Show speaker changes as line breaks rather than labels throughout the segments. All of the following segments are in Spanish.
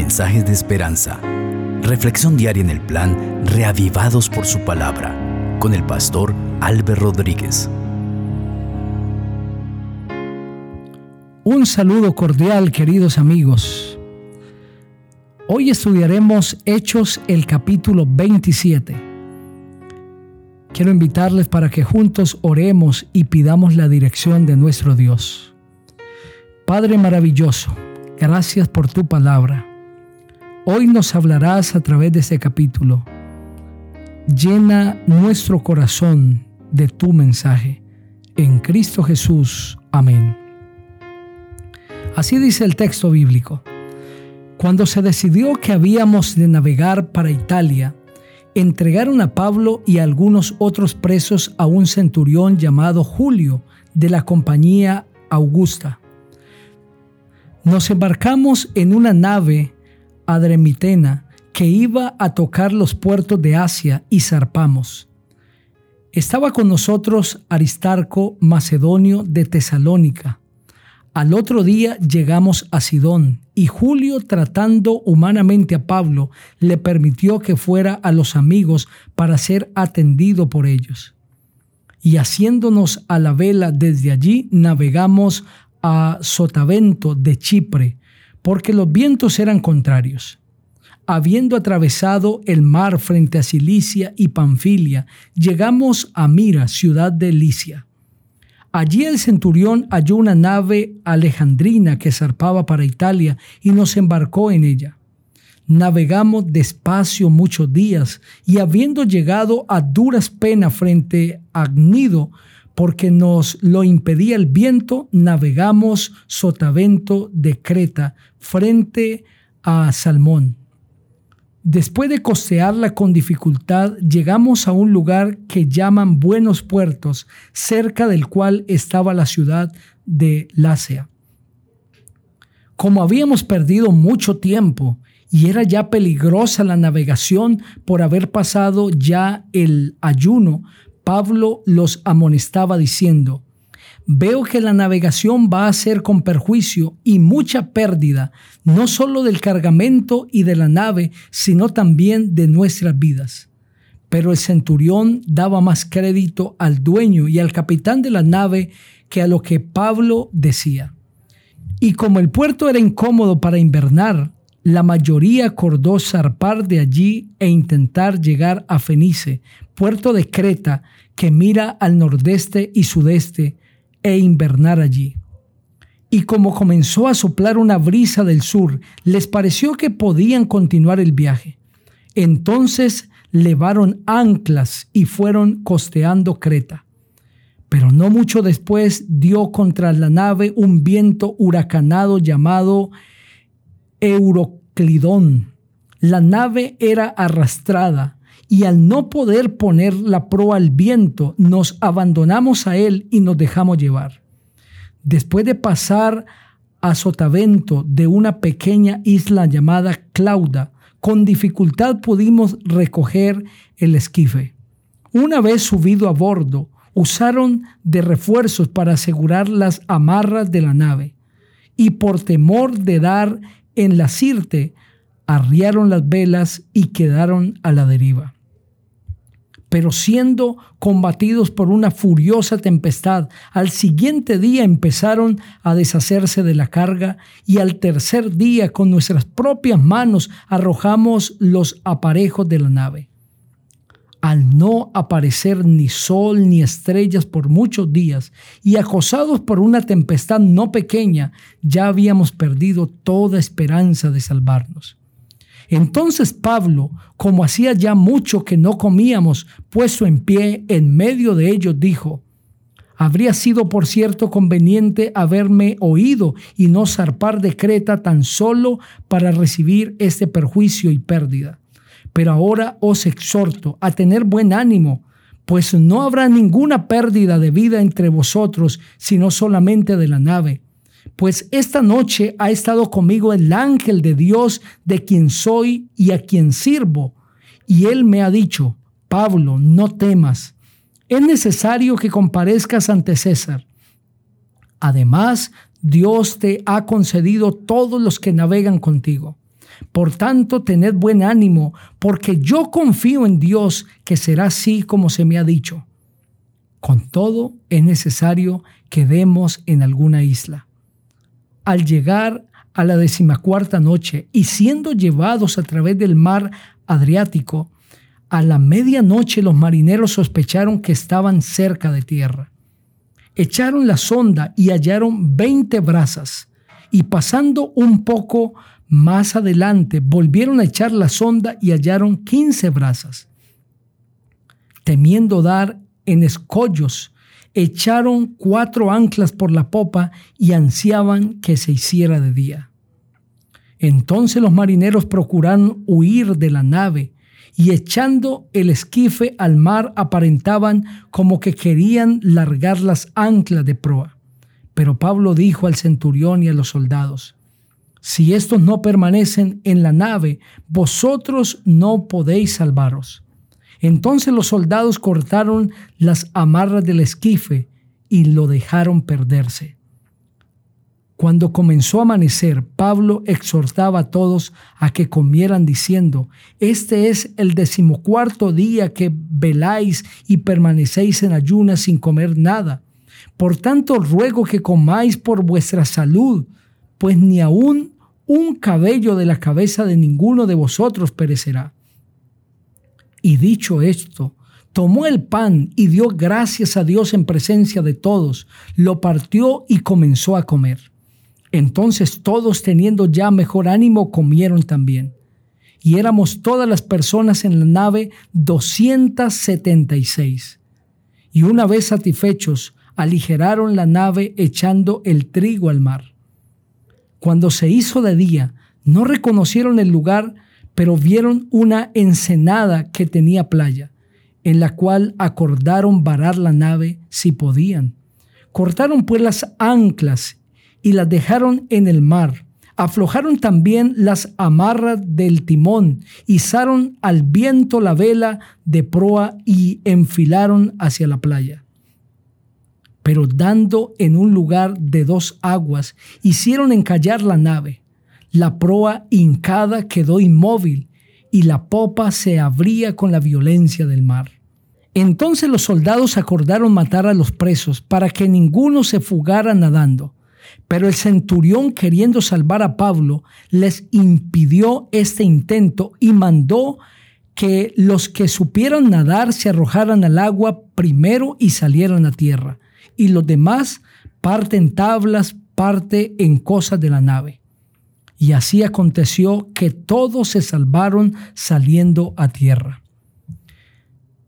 Mensajes de esperanza. Reflexión diaria en el plan Reavivados por su palabra con el pastor Álvaro Rodríguez.
Un saludo cordial, queridos amigos. Hoy estudiaremos Hechos el capítulo 27. Quiero invitarles para que juntos oremos y pidamos la dirección de nuestro Dios. Padre maravilloso, gracias por tu palabra. Hoy nos hablarás a través de este capítulo. Llena nuestro corazón de tu mensaje. En Cristo Jesús. Amén. Así dice el texto bíblico. Cuando se decidió que habíamos de navegar para Italia, entregaron a Pablo y a algunos otros presos a un centurión llamado Julio de la compañía Augusta. Nos embarcamos en una nave adremitena que iba a tocar los puertos de Asia y zarpamos. Estaba con nosotros Aristarco Macedonio de Tesalónica. Al otro día llegamos a Sidón y Julio, tratando humanamente a Pablo, le permitió que fuera a los amigos para ser atendido por ellos. Y haciéndonos a la vela desde allí, navegamos a Sotavento de Chipre, porque los vientos eran contrarios. Habiendo atravesado el mar frente a Cilicia y Panfilia, llegamos a Mira, ciudad de Licia. Allí el centurión halló una nave alejandrina que zarpaba para Italia y nos embarcó en ella. Navegamos despacio muchos días y habiendo llegado a duras penas frente a Agnido, porque nos lo impedía el viento, navegamos sotavento de Creta frente a Salmón. Después de costearla con dificultad, llegamos a un lugar que llaman Buenos Puertos, cerca del cual estaba la ciudad de Lácea. Como habíamos perdido mucho tiempo y era ya peligrosa la navegación por haber pasado ya el ayuno, Pablo los amonestaba diciendo, Veo que la navegación va a ser con perjuicio y mucha pérdida, no solo del cargamento y de la nave, sino también de nuestras vidas. Pero el centurión daba más crédito al dueño y al capitán de la nave que a lo que Pablo decía. Y como el puerto era incómodo para invernar, la mayoría acordó zarpar de allí e intentar llegar a Fenice, puerto de Creta, que mira al nordeste y sudeste, e invernar allí. Y como comenzó a soplar una brisa del sur, les pareció que podían continuar el viaje. Entonces levaron anclas y fueron costeando Creta. Pero no mucho después dio contra la nave un viento huracanado llamado Euroclidón. La nave era arrastrada y al no poder poner la proa al viento, nos abandonamos a él y nos dejamos llevar. Después de pasar a sotavento de una pequeña isla llamada Clauda, con dificultad pudimos recoger el esquife. Una vez subido a bordo, usaron de refuerzos para asegurar las amarras de la nave, y por temor de dar en la sirte, arriaron las velas y quedaron a la deriva. Pero siendo combatidos por una furiosa tempestad, al siguiente día empezaron a deshacerse de la carga y al tercer día con nuestras propias manos arrojamos los aparejos de la nave. Al no aparecer ni sol ni estrellas por muchos días y acosados por una tempestad no pequeña, ya habíamos perdido toda esperanza de salvarnos. Entonces Pablo, como hacía ya mucho que no comíamos, puesto en pie en medio de ellos, dijo, Habría sido, por cierto, conveniente haberme oído y no zarpar de Creta tan solo para recibir este perjuicio y pérdida. Pero ahora os exhorto a tener buen ánimo, pues no habrá ninguna pérdida de vida entre vosotros, sino solamente de la nave pues esta noche ha estado conmigo el ángel de Dios de quien soy y a quien sirvo. Y él me ha dicho, Pablo, no temas, es necesario que comparezcas ante César. Además, Dios te ha concedido todos los que navegan contigo. Por tanto, tened buen ánimo, porque yo confío en Dios que será así como se me ha dicho. Con todo, es necesario que demos en alguna isla. Al llegar a la decimacuarta noche y siendo llevados a través del mar Adriático, a la medianoche los marineros sospecharon que estaban cerca de tierra. Echaron la sonda y hallaron veinte brazas, y pasando un poco más adelante volvieron a echar la sonda y hallaron quince brazas. Temiendo dar en escollos, echaron cuatro anclas por la popa y ansiaban que se hiciera de día. Entonces los marineros procuraron huir de la nave y echando el esquife al mar aparentaban como que querían largar las anclas de proa. Pero Pablo dijo al centurión y a los soldados, si estos no permanecen en la nave, vosotros no podéis salvaros. Entonces los soldados cortaron las amarras del esquife y lo dejaron perderse. Cuando comenzó a amanecer, Pablo exhortaba a todos a que comieran diciendo, Este es el decimocuarto día que veláis y permanecéis en ayunas sin comer nada. Por tanto, ruego que comáis por vuestra salud, pues ni aun un cabello de la cabeza de ninguno de vosotros perecerá. Y dicho esto, tomó el pan y dio gracias a Dios en presencia de todos, lo partió y comenzó a comer. Entonces todos teniendo ya mejor ánimo comieron también. Y éramos todas las personas en la nave 276. Y una vez satisfechos, aligeraron la nave echando el trigo al mar. Cuando se hizo de día, no reconocieron el lugar pero vieron una ensenada que tenía playa, en la cual acordaron varar la nave si podían. Cortaron pues las anclas y las dejaron en el mar. Aflojaron también las amarras del timón, izaron al viento la vela de proa y enfilaron hacia la playa. Pero dando en un lugar de dos aguas, hicieron encallar la nave la proa hincada quedó inmóvil y la popa se abría con la violencia del mar. Entonces los soldados acordaron matar a los presos para que ninguno se fugara nadando. Pero el centurión, queriendo salvar a Pablo, les impidió este intento y mandó que los que supieran nadar se arrojaran al agua primero y salieran a tierra, y los demás parte en tablas, parte en cosas de la nave. Y así aconteció que todos se salvaron saliendo a tierra.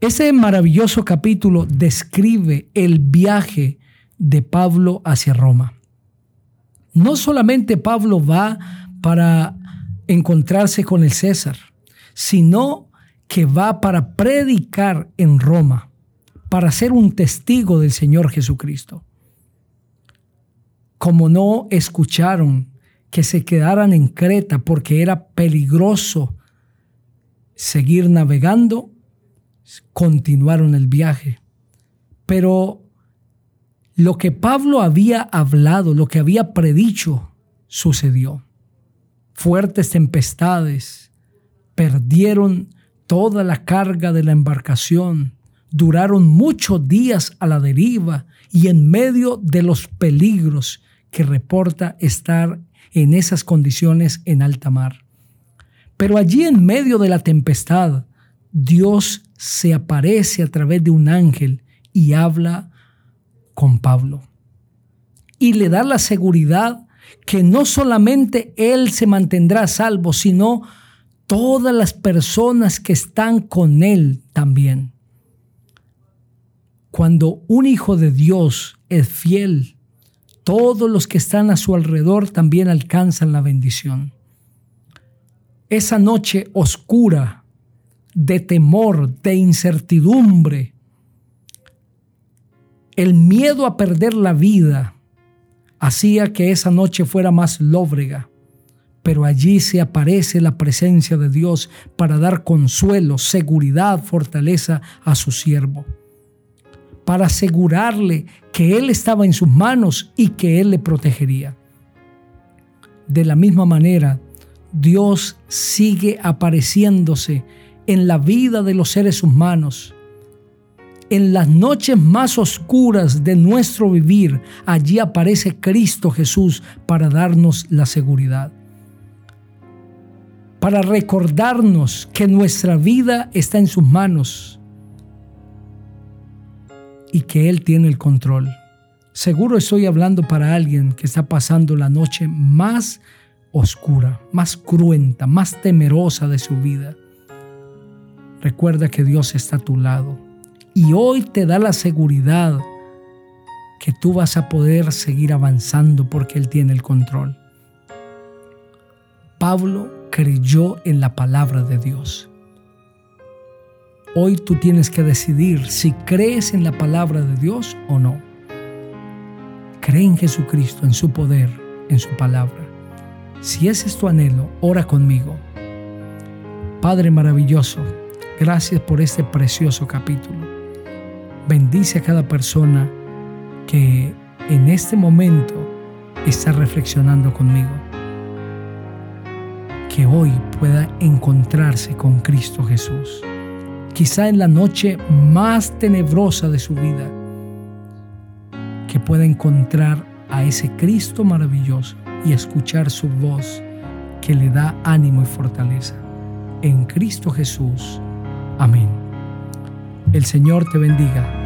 Ese maravilloso capítulo describe el viaje de Pablo hacia Roma. No solamente Pablo va para encontrarse con el César, sino que va para predicar en Roma, para ser un testigo del Señor Jesucristo. Como no escucharon que se quedaran en Creta porque era peligroso seguir navegando, continuaron el viaje. Pero lo que Pablo había hablado, lo que había predicho, sucedió. Fuertes tempestades perdieron toda la carga de la embarcación, duraron muchos días a la deriva y en medio de los peligros que reporta estar en esas condiciones en alta mar. Pero allí en medio de la tempestad, Dios se aparece a través de un ángel y habla con Pablo. Y le da la seguridad que no solamente él se mantendrá salvo, sino todas las personas que están con él también. Cuando un hijo de Dios es fiel, todos los que están a su alrededor también alcanzan la bendición. Esa noche oscura de temor, de incertidumbre, el miedo a perder la vida hacía que esa noche fuera más lóbrega, pero allí se aparece la presencia de Dios para dar consuelo, seguridad, fortaleza a su siervo para asegurarle que Él estaba en sus manos y que Él le protegería. De la misma manera, Dios sigue apareciéndose en la vida de los seres humanos. En las noches más oscuras de nuestro vivir, allí aparece Cristo Jesús para darnos la seguridad. Para recordarnos que nuestra vida está en sus manos y que Él tiene el control. Seguro estoy hablando para alguien que está pasando la noche más oscura, más cruenta, más temerosa de su vida. Recuerda que Dios está a tu lado y hoy te da la seguridad que tú vas a poder seguir avanzando porque Él tiene el control. Pablo creyó en la palabra de Dios. Hoy tú tienes que decidir si crees en la palabra de Dios o no. Cree en Jesucristo, en su poder, en su palabra. Si ese es tu anhelo, ora conmigo. Padre maravilloso, gracias por este precioso capítulo. Bendice a cada persona que en este momento está reflexionando conmigo. Que hoy pueda encontrarse con Cristo Jesús. Quizá en la noche más tenebrosa de su vida pueda encontrar a ese Cristo maravilloso y escuchar su voz que le da ánimo y fortaleza. En Cristo Jesús. Amén. El Señor te bendiga